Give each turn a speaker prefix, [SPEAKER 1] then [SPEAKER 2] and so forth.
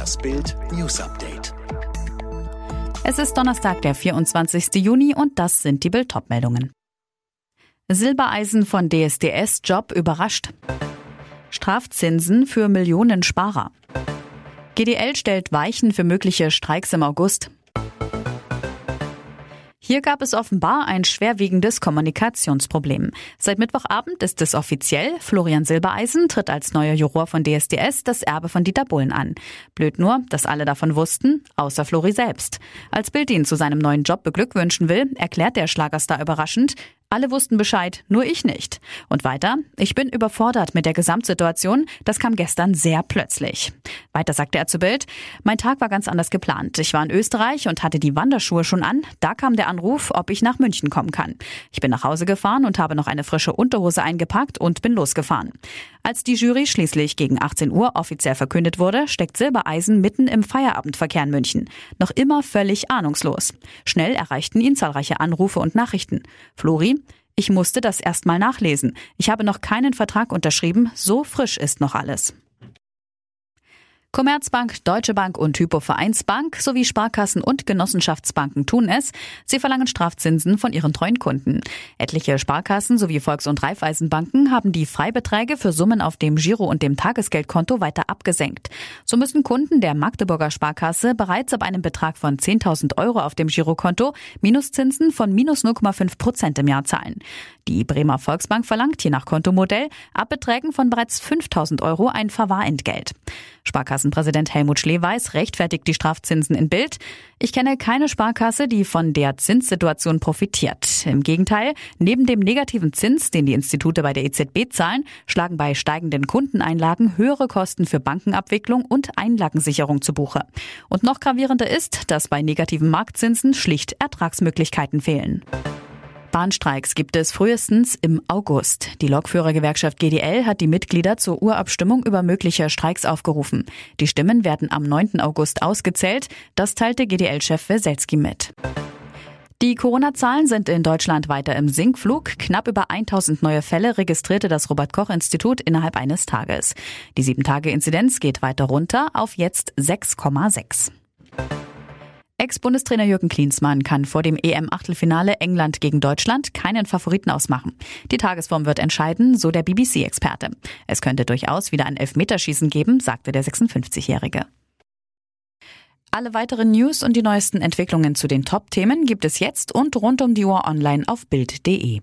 [SPEAKER 1] Das Bild News Update.
[SPEAKER 2] Es ist Donnerstag, der 24. Juni und das sind die Bild meldungen Silbereisen von DSDS Job überrascht. Strafzinsen für Millionen Sparer. GDL stellt Weichen für mögliche Streiks im August. Hier gab es offenbar ein schwerwiegendes Kommunikationsproblem. Seit Mittwochabend ist es offiziell. Florian Silbereisen tritt als neuer Juror von DSDS das Erbe von Dieter Bullen an. Blöd nur, dass alle davon wussten, außer Flori selbst. Als Bild ihn zu seinem neuen Job beglückwünschen will, erklärt der Schlagerstar überraschend, alle wussten Bescheid, nur ich nicht. Und weiter, ich bin überfordert mit der Gesamtsituation, das kam gestern sehr plötzlich. Weiter sagte er zu Bild, mein Tag war ganz anders geplant. Ich war in Österreich und hatte die Wanderschuhe schon an. Da kam der Anruf, ob ich nach München kommen kann. Ich bin nach Hause gefahren und habe noch eine frische Unterhose eingepackt und bin losgefahren. Als die Jury schließlich gegen 18 Uhr offiziell verkündet wurde, steckt Silbereisen mitten im Feierabendverkehr in München. Noch immer völlig ahnungslos. Schnell erreichten ihn zahlreiche Anrufe und Nachrichten. Flori, ich musste das erstmal nachlesen. Ich habe noch keinen Vertrag unterschrieben, so frisch ist noch alles. Commerzbank, Deutsche Bank und Hypo Vereinsbank sowie Sparkassen und Genossenschaftsbanken tun es. Sie verlangen Strafzinsen von ihren treuen Kunden. Etliche Sparkassen sowie Volks- und Raiffeisenbanken haben die Freibeträge für Summen auf dem Giro- und dem Tagesgeldkonto weiter abgesenkt. So müssen Kunden der Magdeburger Sparkasse bereits ab einem Betrag von 10.000 Euro auf dem Girokonto Minuszinsen von minus 0,5 Prozent im Jahr zahlen. Die Bremer Volksbank verlangt je nach Kontomodell ab Beträgen von bereits 5.000 Euro ein Verwahrentgelt. Sparkassenpräsident Helmut Schleweis rechtfertigt die Strafzinsen in Bild. Ich kenne keine Sparkasse, die von der Zinssituation profitiert. Im Gegenteil, neben dem negativen Zins, den die Institute bei der EZB zahlen, schlagen bei steigenden Kundeneinlagen höhere Kosten für Bankenabwicklung und Einlagensicherung zu Buche. Und noch gravierender ist, dass bei negativen Marktzinsen schlicht Ertragsmöglichkeiten fehlen. Bahnstreiks gibt es frühestens im August. Die Lokführergewerkschaft GDL hat die Mitglieder zur Urabstimmung über mögliche Streiks aufgerufen. Die Stimmen werden am 9. August ausgezählt. Das teilte GDL-Chef Weselski mit. Die Corona-Zahlen sind in Deutschland weiter im Sinkflug. Knapp über 1000 neue Fälle registrierte das Robert-Koch-Institut innerhalb eines Tages. Die 7-Tage-Inzidenz geht weiter runter auf jetzt 6,6. Ex-Bundestrainer Jürgen Klinsmann kann vor dem EM-Achtelfinale England gegen Deutschland keinen Favoriten ausmachen. Die Tagesform wird entscheiden, so der BBC-Experte. Es könnte durchaus wieder ein Elfmeterschießen geben, sagte der 56-Jährige. Alle weiteren News und die neuesten Entwicklungen zu den Top-Themen gibt es jetzt und rund um die Uhr online auf Bild.de.